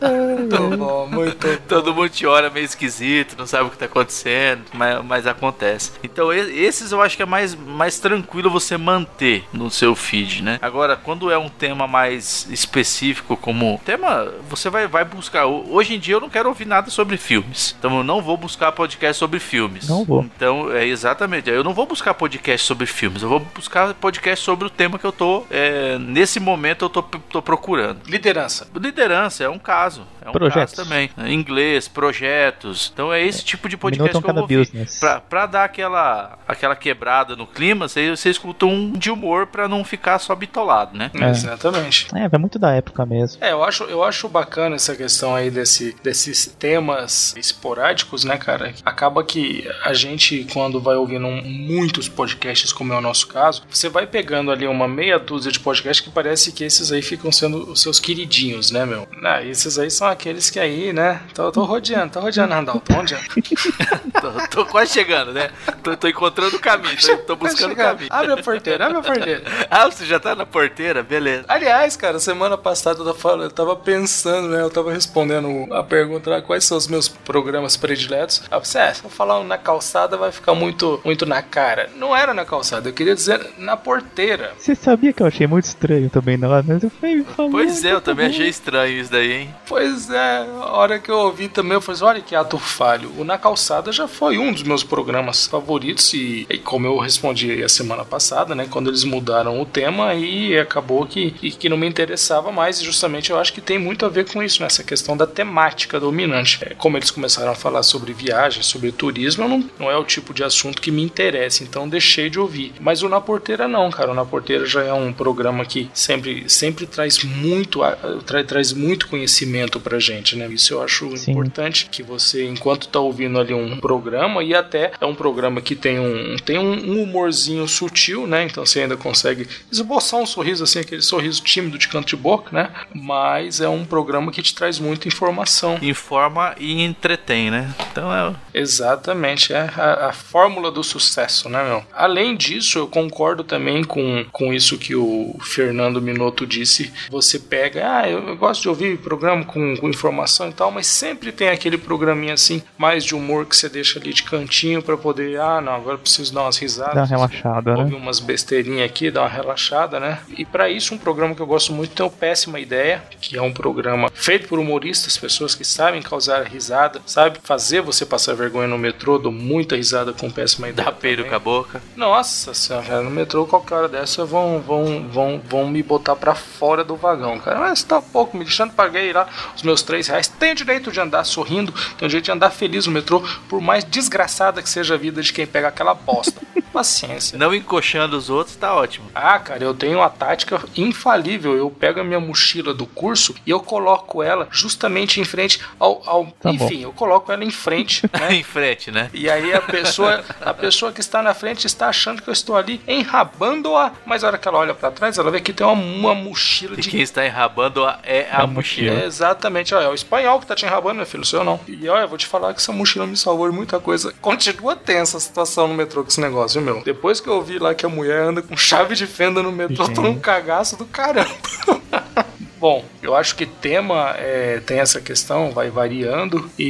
Speaker 2: Muito bom, muito bom.
Speaker 5: Todo mundo te olha meio esquisito, não sabe o que tá acontecendo, mas, mas acontece. Então, esses eu acho que é mais, mais tranquilo você manter no seu feed, né? Agora, quando é um tema mais específico, como tema, você vai, vai buscar. Ho- Hoje em dia eu não quero ouvir nada sobre filmes, então eu não vou buscar podcast sobre filmes.
Speaker 4: Não vou.
Speaker 5: Então, é exatamente. Eu não vou buscar podcast sobre filmes, eu vou buscar podcast sobre o tema que eu tô. é, nesse momento eu tô, tô procurando.
Speaker 2: Liderança.
Speaker 5: Liderança é um caso. É um
Speaker 4: Projetos.
Speaker 5: caso também. Inglês, projetos. Então é esse tipo de podcast
Speaker 4: Minuto
Speaker 5: que eu ouvir.
Speaker 4: business.
Speaker 5: Pra, pra dar aquela, aquela quebrada no clima, você, você escuta um de humor pra não ficar só bitolado, né?
Speaker 4: É.
Speaker 2: Exatamente.
Speaker 4: É, vai muito da época mesmo.
Speaker 2: É, eu acho, eu acho bacana essa questão aí desse, desses temas esporádicos, né, cara? Acaba que a gente, quando vai ouvindo muitos podcasts, como é o nosso caso, você vai pegando ali uma meia dúzia de podcasts que parece que esses aí ficam sendo os seus queridinhos, né, meu? Ah, esses aí são aqueles que aí, né? Tô, tô rodeando, tô rodeando, Randall, tô rodeando. *laughs*
Speaker 5: tô, tô quase chegando, né? Tô, tô encontrando o caminho, tô, tô buscando o caminho.
Speaker 2: Abre a porteira, abre a porteira. *laughs*
Speaker 5: Ah, você já tá na porteira? Beleza.
Speaker 2: Aliás, cara, semana passada eu tava, falando- eu tava pensando, né? Eu tava respondendo a pergunta lá, quais são os meus programas prediletos. Aí eu pensei, é, se eu falar um na calçada vai ficar muito, muito na cara. Não era na calçada, eu queria dizer na porteira.
Speaker 4: Você sabia que eu achei muito estranho também na hora, mas eu falei,
Speaker 5: Pois é, eu
Speaker 4: tá
Speaker 5: também achei estranho isso daí, hein?
Speaker 2: Pois é, a hora que eu ouvi também, eu falei assim, olha que ato falho. O Na Calçada já foi um dos meus programas favoritos e, e como eu respondi aí a semana passada, né, quando eles mudaram o tema e acabou que, e que não me interessava mais e justamente eu acho que tem muito a ver com isso, nessa questão da temática dominante. É, como eles começaram a falar sobre viagem, sobre turismo, não, não é o tipo de assunto que me interessa, então deixei de ouvir. Mas o Na Porteira não, cara, o Na Porteira já é um programa que sempre, sempre traz muito, tra- traz muito conhecimento pra gente, né? Isso eu acho
Speaker 4: Sim.
Speaker 2: importante que você, enquanto tá ouvindo ali um programa, e até é um programa que tem um, tem um, um humorzinho sutil, né? Então você ainda consegue esboçar um sorriso assim, aquele sorriso tímido de canto de boca, né? Mas é um programa que te traz muita informação.
Speaker 5: Informa e entretém, né? Então é.
Speaker 2: Exatamente, é a, a fórmula do sucesso, né, meu? Além disso, eu concordo também com, com isso que o Fernando Minotto disse. Você pega, ah, eu, eu gosto de ouvir programa com, com informação e tal, mas sempre tem aquele programinha assim, mais de humor que você deixa ali de cantinho pra poder, ah, não, agora eu preciso dar umas risadas.
Speaker 4: Dá uma relaxada,
Speaker 2: Ouvir
Speaker 4: né?
Speaker 2: umas besteirinhas aqui, dar uma relaxada, né? E pra isso, um programa que eu gosto muito tem o Péssima Ideia, que é um programa feito por humoristas, pessoas que sabem causar risada, sabe fazer você passar vergonha no metrô, dou muita risada com Péssima Ideia.
Speaker 5: Dá peido com a boca.
Speaker 2: Nossa senhora, no metrô qualquer hora dessa vão, vão, vão, vão me botar pra fora do vagão, cara. Mas tá pouco me deixando, paguei lá os meus três reais. Tenho direito de andar sorrindo, tenho direito de andar feliz no metrô, por mais desgraçada que seja a vida de quem pega aquela bosta. *laughs* Paciência.
Speaker 5: Não encoxando os outros, tá ótimo.
Speaker 2: Ah, cara, eu tenho uma tática infalível. Eu pego a minha mochila do curso e eu coloco ela justamente em frente ao. ao-
Speaker 4: Tá bom.
Speaker 2: enfim, eu coloco ela em frente, *laughs* né?
Speaker 5: em frente, né?
Speaker 2: E aí a pessoa, a pessoa que está na frente está achando que eu estou ali enrabando-a, mas a hora que ela olha para trás, ela vê que tem uma, uma mochila
Speaker 5: E
Speaker 2: de
Speaker 5: quem está enrabando a- é a
Speaker 4: a
Speaker 5: mochila.
Speaker 2: é, exatamente, olha, é o espanhol que tá te enrabando, meu filho, o seu não. E olha, eu vou te falar que essa mochila me salvou de muita coisa. *laughs* Continua tensa a situação no metrô com esse negócio, viu, meu? Depois que eu vi lá que a mulher anda com chave de fenda no metrô, tô num cagaço do caramba. *laughs* Bom, eu acho que tema é, tem essa questão, vai variando. E,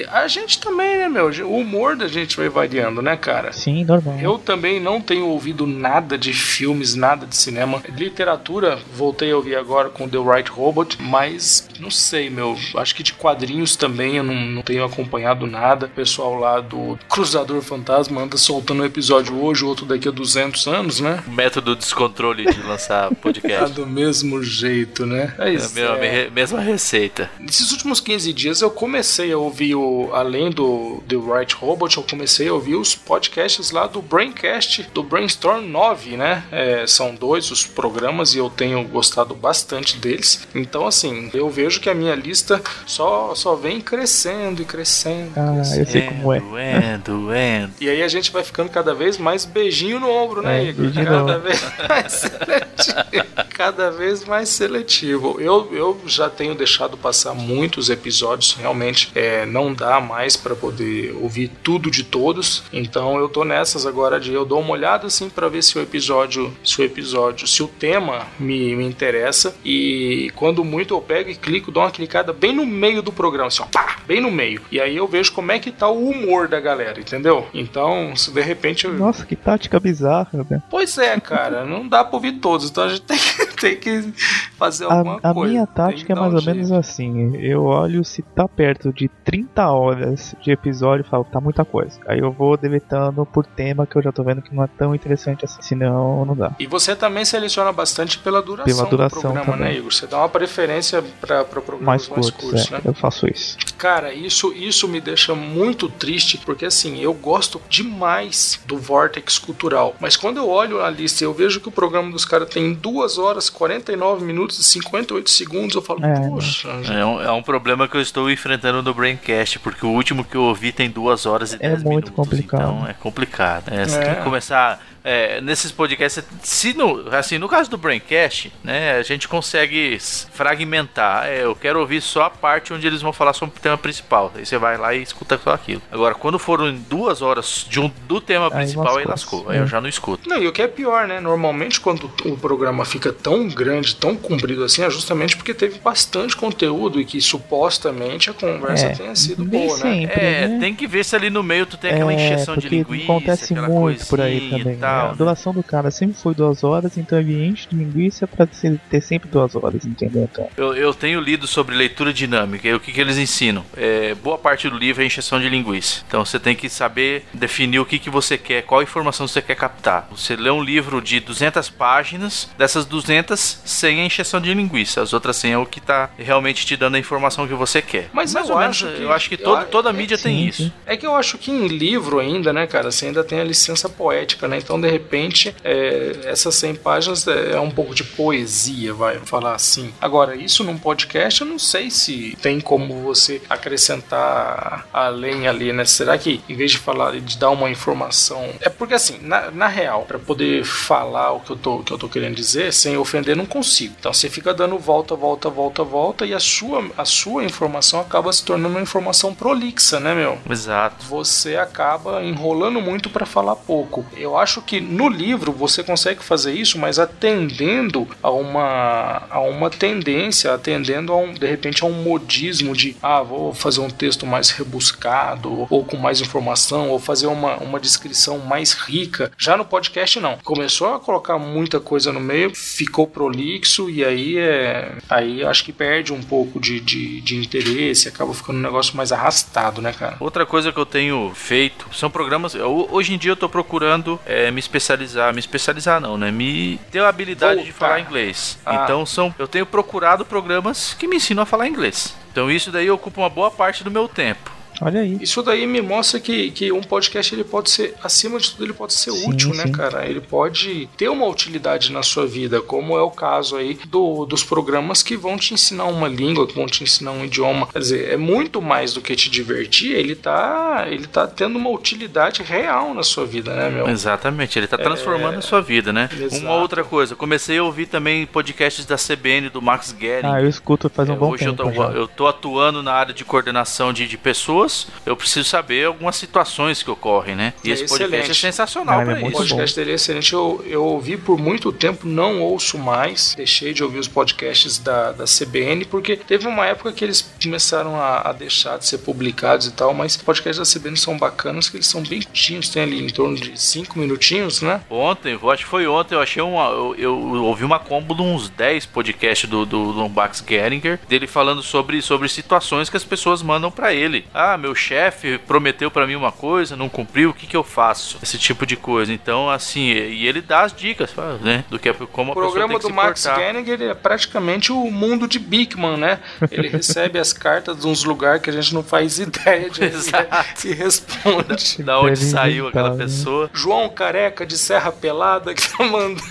Speaker 2: e a gente também, né, meu? O humor da gente vai variando, né, cara?
Speaker 4: Sim, normal.
Speaker 2: Eu também não tenho ouvido nada de filmes, nada de cinema. Literatura, voltei a ouvir agora com The Right Robot, mas não sei, meu. Acho que de quadrinhos também eu não, não tenho acompanhado nada. O pessoal lá do Cruzador Fantasma anda soltando um episódio hoje, outro daqui a 200 anos, né?
Speaker 5: Método descontrole de lançar
Speaker 2: Tá *laughs*
Speaker 5: podcast.
Speaker 2: do mesmo jeito, né? Né? É
Speaker 5: É a
Speaker 2: isso.
Speaker 5: mesma,
Speaker 2: é.
Speaker 5: mesma receita.
Speaker 2: Nesses últimos 15 dias eu comecei a ouvir, o, além do The Right Robot, eu comecei a ouvir os podcasts lá do Braincast, do Brainstorm 9, né? É, são dois os programas e eu tenho gostado bastante deles. Então, assim, eu vejo que a minha lista só, só vem crescendo e crescendo.
Speaker 4: Ah,
Speaker 2: crescendo.
Speaker 4: eu sei como é.
Speaker 5: Doendo, doendo.
Speaker 2: E aí a gente vai ficando cada vez mais beijinho no ombro, né,
Speaker 4: É,
Speaker 2: Igor? *laughs* Cada vez mais seletivo. Cada vez mais seletivo. Eu, eu já tenho deixado passar muitos episódios, realmente é, não dá mais para poder ouvir tudo de todos. Então eu tô nessas agora de eu dou uma olhada assim para ver se o episódio, se o episódio, se o tema me, me interessa e quando muito eu pego e clico, dou uma clicada bem no meio do programa, assim, ó, pá, bem no meio. E aí eu vejo como é que tá o humor da galera, entendeu? Então, se de repente eu,
Speaker 4: Nossa, que tática bizarra, né?
Speaker 2: Pois é, cara, não dá pra ouvir todos, então a gente tem que, *laughs* tem que fazer alguma
Speaker 4: A, a
Speaker 2: coisa.
Speaker 4: minha
Speaker 2: tem
Speaker 4: tática é mais
Speaker 2: um
Speaker 4: ou menos assim: eu olho se tá perto de 30 horas de episódio e falo, tá muita coisa. Aí eu vou deletando por tema que eu já tô vendo que não é tão interessante assim, senão não dá.
Speaker 2: E você também seleciona bastante pela duração,
Speaker 4: Pela duração
Speaker 2: do programa,
Speaker 4: também.
Speaker 2: né, Igor? Você dá uma preferência pra, pra programas
Speaker 4: Mais
Speaker 2: mais,
Speaker 4: curtos,
Speaker 2: curtos,
Speaker 4: é,
Speaker 2: né?
Speaker 4: eu faço isso.
Speaker 2: Cara, isso, isso me deixa muito triste, porque assim, eu gosto demais do Vortex Cultural. Mas quando eu olho a lista e eu vejo que o programa dos caras tem 2 horas, 49 minutos e 58 segundos, eu falo,
Speaker 4: É,
Speaker 2: poxa,
Speaker 5: É um, é um problema que eu estou enfrentando no Braincast, porque o último que eu ouvi tem duas horas e
Speaker 4: É
Speaker 5: dez
Speaker 4: muito
Speaker 5: minutos.
Speaker 4: complicado.
Speaker 5: Então é complicado. né? Você
Speaker 2: É.
Speaker 5: tem que começar. É, nesses podcasts, se no, assim, no caso do Braincast, né, a gente consegue fragmentar. É, eu quero ouvir só a parte onde eles vão falar sobre o tema principal. Aí você vai lá e escuta só aquilo. Agora, quando foram duas horas de um, do tema principal, aí
Speaker 4: lascou.
Speaker 5: lascou. Aí eu já não escuto.
Speaker 2: Não, e o que é pior, né? Normalmente quando o programa fica tão grande, tão comprido assim, é justamente porque teve bastante conteúdo e que supostamente a conversa
Speaker 4: É,
Speaker 2: tenha sido boa, né?
Speaker 4: sempre.
Speaker 5: É,
Speaker 4: né?
Speaker 5: tem que ver se ali no meio tu tem aquela
Speaker 4: é,
Speaker 5: encheção de linguiça.
Speaker 4: acontece
Speaker 5: aquela
Speaker 4: muito por aí
Speaker 5: coisinha e
Speaker 4: também.
Speaker 5: Tal,
Speaker 4: A duração do cara sempre foi duas horas, então ele enche de linguiça pra ter sempre duas horas, entendeu? Então,
Speaker 5: Eu, eu tenho lido sobre leitura dinâmica e o que, que eles ensinam. É, boa parte do livro é encheção de linguiça. Então você tem que saber definir o que, que você quer, qual informação você quer captar. Você lê um livro de 200 páginas, dessas 200, 100 é encheção de linguiça. As outras 100 é o que tá realmente te dando a informação que você quer.
Speaker 2: Mas
Speaker 5: Mais
Speaker 2: eu
Speaker 5: ou menos,
Speaker 2: acho que-
Speaker 5: eu acho que todo-
Speaker 2: a-
Speaker 5: toda
Speaker 2: é-
Speaker 5: mídia tem
Speaker 4: sim,
Speaker 5: isso.
Speaker 2: É que eu acho que em livro ainda, né, cara, você ainda tem a licença poética, né? Então, de repente, é, essas 100 páginas é, é um pouco de poesia, vai falar assim. Agora, isso num podcast, eu não sei se tem como você acrescentar além ali, né? Será que, em vez de falar, de dar uma informação... É porque, assim, na, na real, para poder falar o que eu, tô, que eu tô querendo dizer, sem ofender, não consigo. Então, você fica dando volta, volta, volta, volta, e a sua, a sua informação acaba se tornando uma informação prolixa, né, meu?
Speaker 5: Exato.
Speaker 2: você acaba enrolando muito para falar pouco. Eu acho que no livro você consegue fazer isso, mas atendendo a uma a uma tendência, atendendo a um de repente a um modismo de ah, vou fazer um texto mais rebuscado ou com mais informação ou fazer uma, uma descrição mais rica. Já no podcast não. Começou a colocar muita coisa no meio, ficou prolixo e aí é aí acho que perde um pouco de, de, de interesse, acaba ficando um negócio mais arrastado, né, cara?
Speaker 5: Outra coisa que eu tenho feito são programas. hoje em dia eu tô procurando é, me especializar. Me especializar não, né? Me ter a habilidade de
Speaker 2: Voltar.
Speaker 5: falar inglês.
Speaker 2: Ah.
Speaker 5: Então são. Eu tenho procurado programas que me ensinam a falar inglês. Então isso daí ocupa uma boa parte do meu tempo.
Speaker 4: Olha aí.
Speaker 2: Isso daí me mostra que, que um podcast ele pode ser, acima de tudo, ele pode ser
Speaker 4: Sim,
Speaker 2: útil, né,
Speaker 4: sim.
Speaker 2: cara? Ele pode ter uma utilidade na sua vida, como é o caso aí do, dos programas que vão te ensinar uma língua, que vão te ensinar um idioma. Quer dizer, é muito mais do que te divertir, ele tá, ele tá tendo uma utilidade real na sua vida, né, meu?
Speaker 5: Exatamente, ele tá transformando a sua vida, né?
Speaker 2: Exato.
Speaker 5: Uma outra coisa, eu comecei a ouvir também podcasts da CBN do Max Guerin.
Speaker 4: Ah, eu escuto faz um
Speaker 5: É,
Speaker 4: bom
Speaker 5: hoje eu
Speaker 4: tempo
Speaker 5: tô,
Speaker 4: já.
Speaker 5: eu tô atuando na área de coordenação de, de pessoas. Eu preciso saber algumas situações que ocorrem, né? E
Speaker 2: É
Speaker 5: esse podcast
Speaker 2: excelente.
Speaker 5: é sensacional
Speaker 4: ele é
Speaker 5: pra
Speaker 4: muito
Speaker 2: O
Speaker 5: isso.
Speaker 2: podcast dele é excelente. Eu, eu ouvi por muito tempo, não ouço mais. Deixei de ouvir os podcasts da, da CBN, porque teve uma época que eles começaram a, a deixar de ser publicados e tal, mas os podcasts da CBN são bacanas, que eles são bem curtinhos, tem ali em torno de 5 minutinhos, né?
Speaker 5: Ontem, eu acho que foi ontem, eu achei uma. Eu, eu ouvi uma combo de uns 10 podcasts do, do, do Max Geringer, dele falando sobre, sobre situações que as pessoas mandam pra ele. Ah, ah, meu chefe prometeu pra mim uma coisa, não cumpriu, o que que eu faço? Esse tipo de coisa. Então, assim, e ele dá as dicas, né, do que é como
Speaker 2: O
Speaker 5: a pessoa
Speaker 2: programa
Speaker 5: tem que
Speaker 2: do
Speaker 5: se
Speaker 2: Max
Speaker 5: portar.
Speaker 2: Genning ele é praticamente o mundo de Bigman, né? Ele recebe as cartas de uns lugares que a gente não faz *laughs* ideia de *laughs* e responde.
Speaker 5: Da onde saiu aquela
Speaker 4: né?
Speaker 5: pessoa.
Speaker 2: João Careca de Serra Pelada que tá mandando.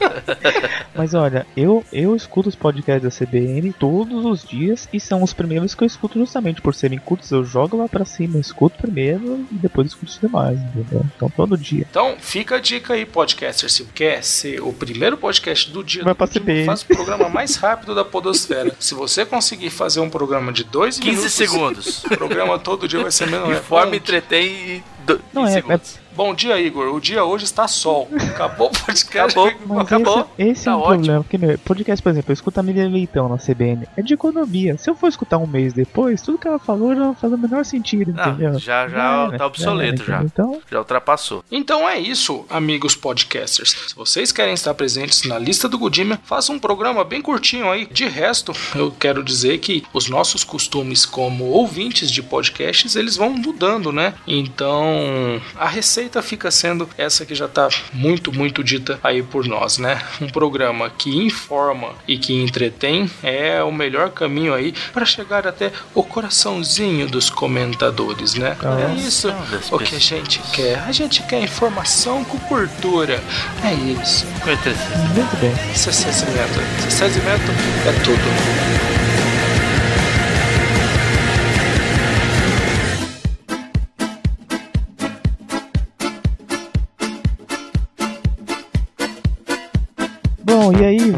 Speaker 2: *laughs*
Speaker 4: Mas olha, eu, eu escuto os podcasts da CBN todos os dias e são os primeiros que eu escuto justamente por serem curtos. Eu jogo lá pra cima, escuto primeiro e depois escuto os demais, entendeu? Então todo dia.
Speaker 2: Então, fica a dica aí, podcaster. Se quer ser o primeiro podcast do dia,
Speaker 4: Vai
Speaker 2: do
Speaker 4: pra
Speaker 2: último,
Speaker 4: CBN.
Speaker 2: faz o programa mais rápido da Podosfera. Se você conseguir fazer um programa de dois
Speaker 5: 15
Speaker 2: minutos,
Speaker 5: segundos.
Speaker 2: o programa todo dia vai ser menos. *laughs*
Speaker 5: Informe,
Speaker 2: Bom,
Speaker 5: entretém e. Do,
Speaker 4: Não,
Speaker 5: 15
Speaker 4: é-
Speaker 5: segundos.
Speaker 2: Bom dia, Igor. O dia hoje está sol. *laughs* Acabou o podcast.
Speaker 5: Acabou. Acabou.
Speaker 4: esse, esse
Speaker 5: Tá
Speaker 4: é um
Speaker 5: ótimo.
Speaker 4: problema, porque meu, podcast, por exemplo, eu escuto a Miriam Leitão na CBN, é de economia. Se eu for escutar um mês depois, tudo que ela falou já faz o menor sentido,
Speaker 5: Não,
Speaker 4: entendeu?
Speaker 5: já- já
Speaker 4: era,
Speaker 5: tá obsoleto
Speaker 4: era,
Speaker 5: já.
Speaker 4: Então,
Speaker 5: Já ultrapassou.
Speaker 2: Então é isso, amigos podcasters. Se vocês querem estar presentes na lista do Godimia, façam um programa bem curtinho aí. De resto, eu quero dizer que os nossos costumes como ouvintes de podcasts, eles vão mudando, né? Então, a receita fica sendo essa que já tá muito, muito dita aí por nós, né? Um programa que informa e que entretém é o melhor caminho aí para chegar até o coraçãozinho dos comentadores, né? É isso o que a gente quer. A gente quer informação com cultura. É isso.
Speaker 4: Muito bem.
Speaker 2: Cessamento. Cessamento é tudo.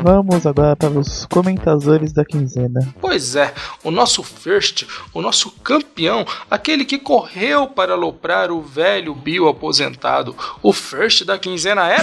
Speaker 4: Vamos agora para os comentadores da quinzena.
Speaker 2: Pois é, o nosso first, o nosso campeão, aquele que correu para aloprar o velho Bill aposentado, o first da quinzena é.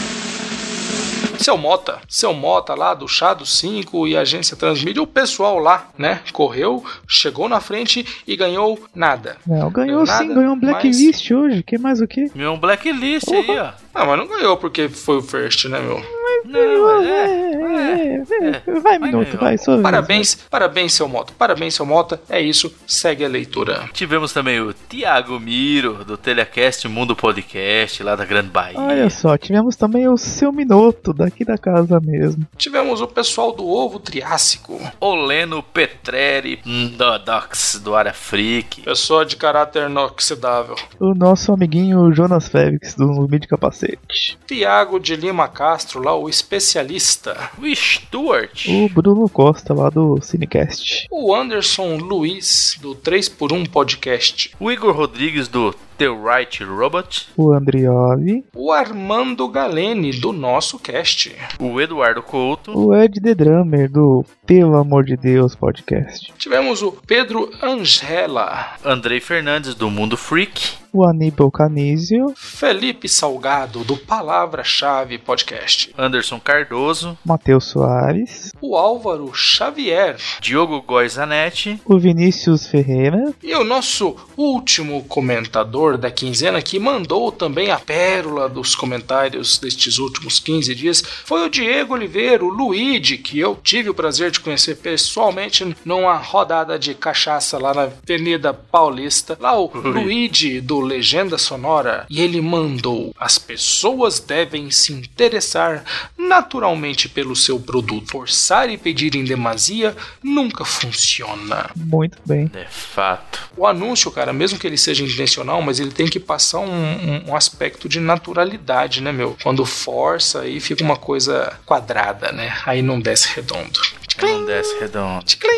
Speaker 2: Seu Mota, seu Mota lá do Chá do 5 e agência Transmídia, o pessoal lá, né? Correu, chegou na frente e ganhou nada.
Speaker 4: Não, ganhou
Speaker 2: Nada,
Speaker 4: sim, ganhou um blacklist hoje. Que mais o que?
Speaker 5: Meu um blacklist aí, ó.
Speaker 2: Ah, mas não ganhou porque foi o first, né, meu?
Speaker 5: Não, é.
Speaker 4: É, é, é, vai, minuto, vai, sua.
Speaker 2: Parabéns, parabéns, seu Mota. Parabéns, seu Mota. É isso, segue a leitura.
Speaker 5: Tivemos também o Tiago Miro, do Telecast Mundo Podcast, lá da Grande Bahia.
Speaker 4: Olha só, tivemos também o seu minuto daqui da casa mesmo.
Speaker 2: Tivemos o pessoal do Ovo Triássico.
Speaker 5: Oleno Petreri, Dodox, do Área Freak.
Speaker 2: Pessoa de caráter inoxidável.
Speaker 4: O nosso amiguinho Jonas Félix do de Capacete.
Speaker 2: Tiago de Lima Castro, lá o especialista.
Speaker 5: O Stuart.
Speaker 4: O Bruno Costa lá do Cinecast.
Speaker 2: O Anderson Luiz, do 3x1 Podcast.
Speaker 5: O Igor Rodrigues, do The Right Robot.
Speaker 4: O Andrioli.
Speaker 2: O Armando Galene, do nosso cast.
Speaker 5: O Eduardo Couto.
Speaker 4: O Ed The Drummer do Pelo Amor de Deus Podcast.
Speaker 2: Tivemos o Pedro Angela.
Speaker 5: Andrei Fernandes, do Mundo Freak.
Speaker 4: O Aníbal Canizio.
Speaker 2: Felipe Salgado, do Palavra-Chave Podcast.
Speaker 5: Anderson Cardoso.
Speaker 4: Matheus Soares.
Speaker 2: O Álvaro Xavier.
Speaker 5: Diogo Goizanetti.
Speaker 4: O Vinícius Ferreira.
Speaker 2: E o nosso último comentador da quinzena, que mandou também a pérola dos comentários destes últimos 15 dias, foi o Diego Oliveira, o Luigi, que eu tive o prazer de conhecer pessoalmente numa rodada de cachaça lá na Avenida Paulista. Lá o Luigi do Legenda Sonora. E ele mandou: As pessoas devem se interessar naturalmente pelo seu produto. Forçar e pedir em demasia nunca funciona.
Speaker 4: Muito bem.
Speaker 5: É fato.
Speaker 2: O anúncio, cara, mesmo que ele seja intencional, mas ele tem que passar um, um- aspecto de naturalidade, né, meu? Quando força, aí fica uma coisa quadrada, né? Aí não desce redondo.
Speaker 5: Não desce redondo.
Speaker 2: Tchiclim!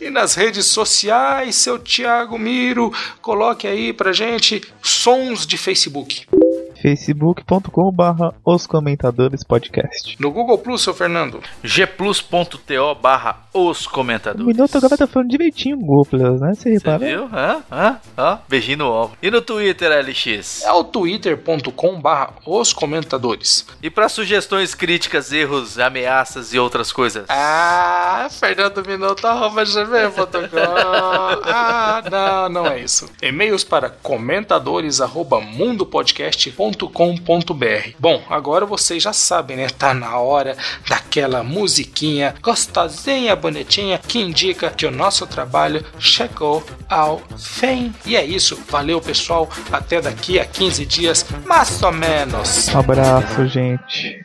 Speaker 2: E nas redes sociais, seu Thiago Miro, coloque aí pra gente sons de Facebook.
Speaker 4: facebook.com barra os comentadores podcast.
Speaker 2: No Google Plus, seu Fernando.
Speaker 5: gplus.to barra os
Speaker 4: O
Speaker 5: comentadores.
Speaker 4: minuto agora tá falando direitinho o Goplas, né? Você repara?
Speaker 5: viu? Hã? Hã? Ó, beijinho no ovo. E no Twitter, LX?
Speaker 2: É o twitter.com barra os comentadores.
Speaker 5: E para sugestões, críticas, erros, ameaças e outras coisas?
Speaker 2: Ah, Fernando Minuto, arroba gmail.com. Ah, não, não é isso. E-mails para comentadores, arroba Bom, agora vocês já sabem, né? Tá na hora daquela musiquinha gostosinha, bonitinha, que indica que o nosso trabalho chegou ao fim. E é isso. Valeu, pessoal. Até daqui a 15 dias, mais ou menos.
Speaker 4: Um abraço, gente.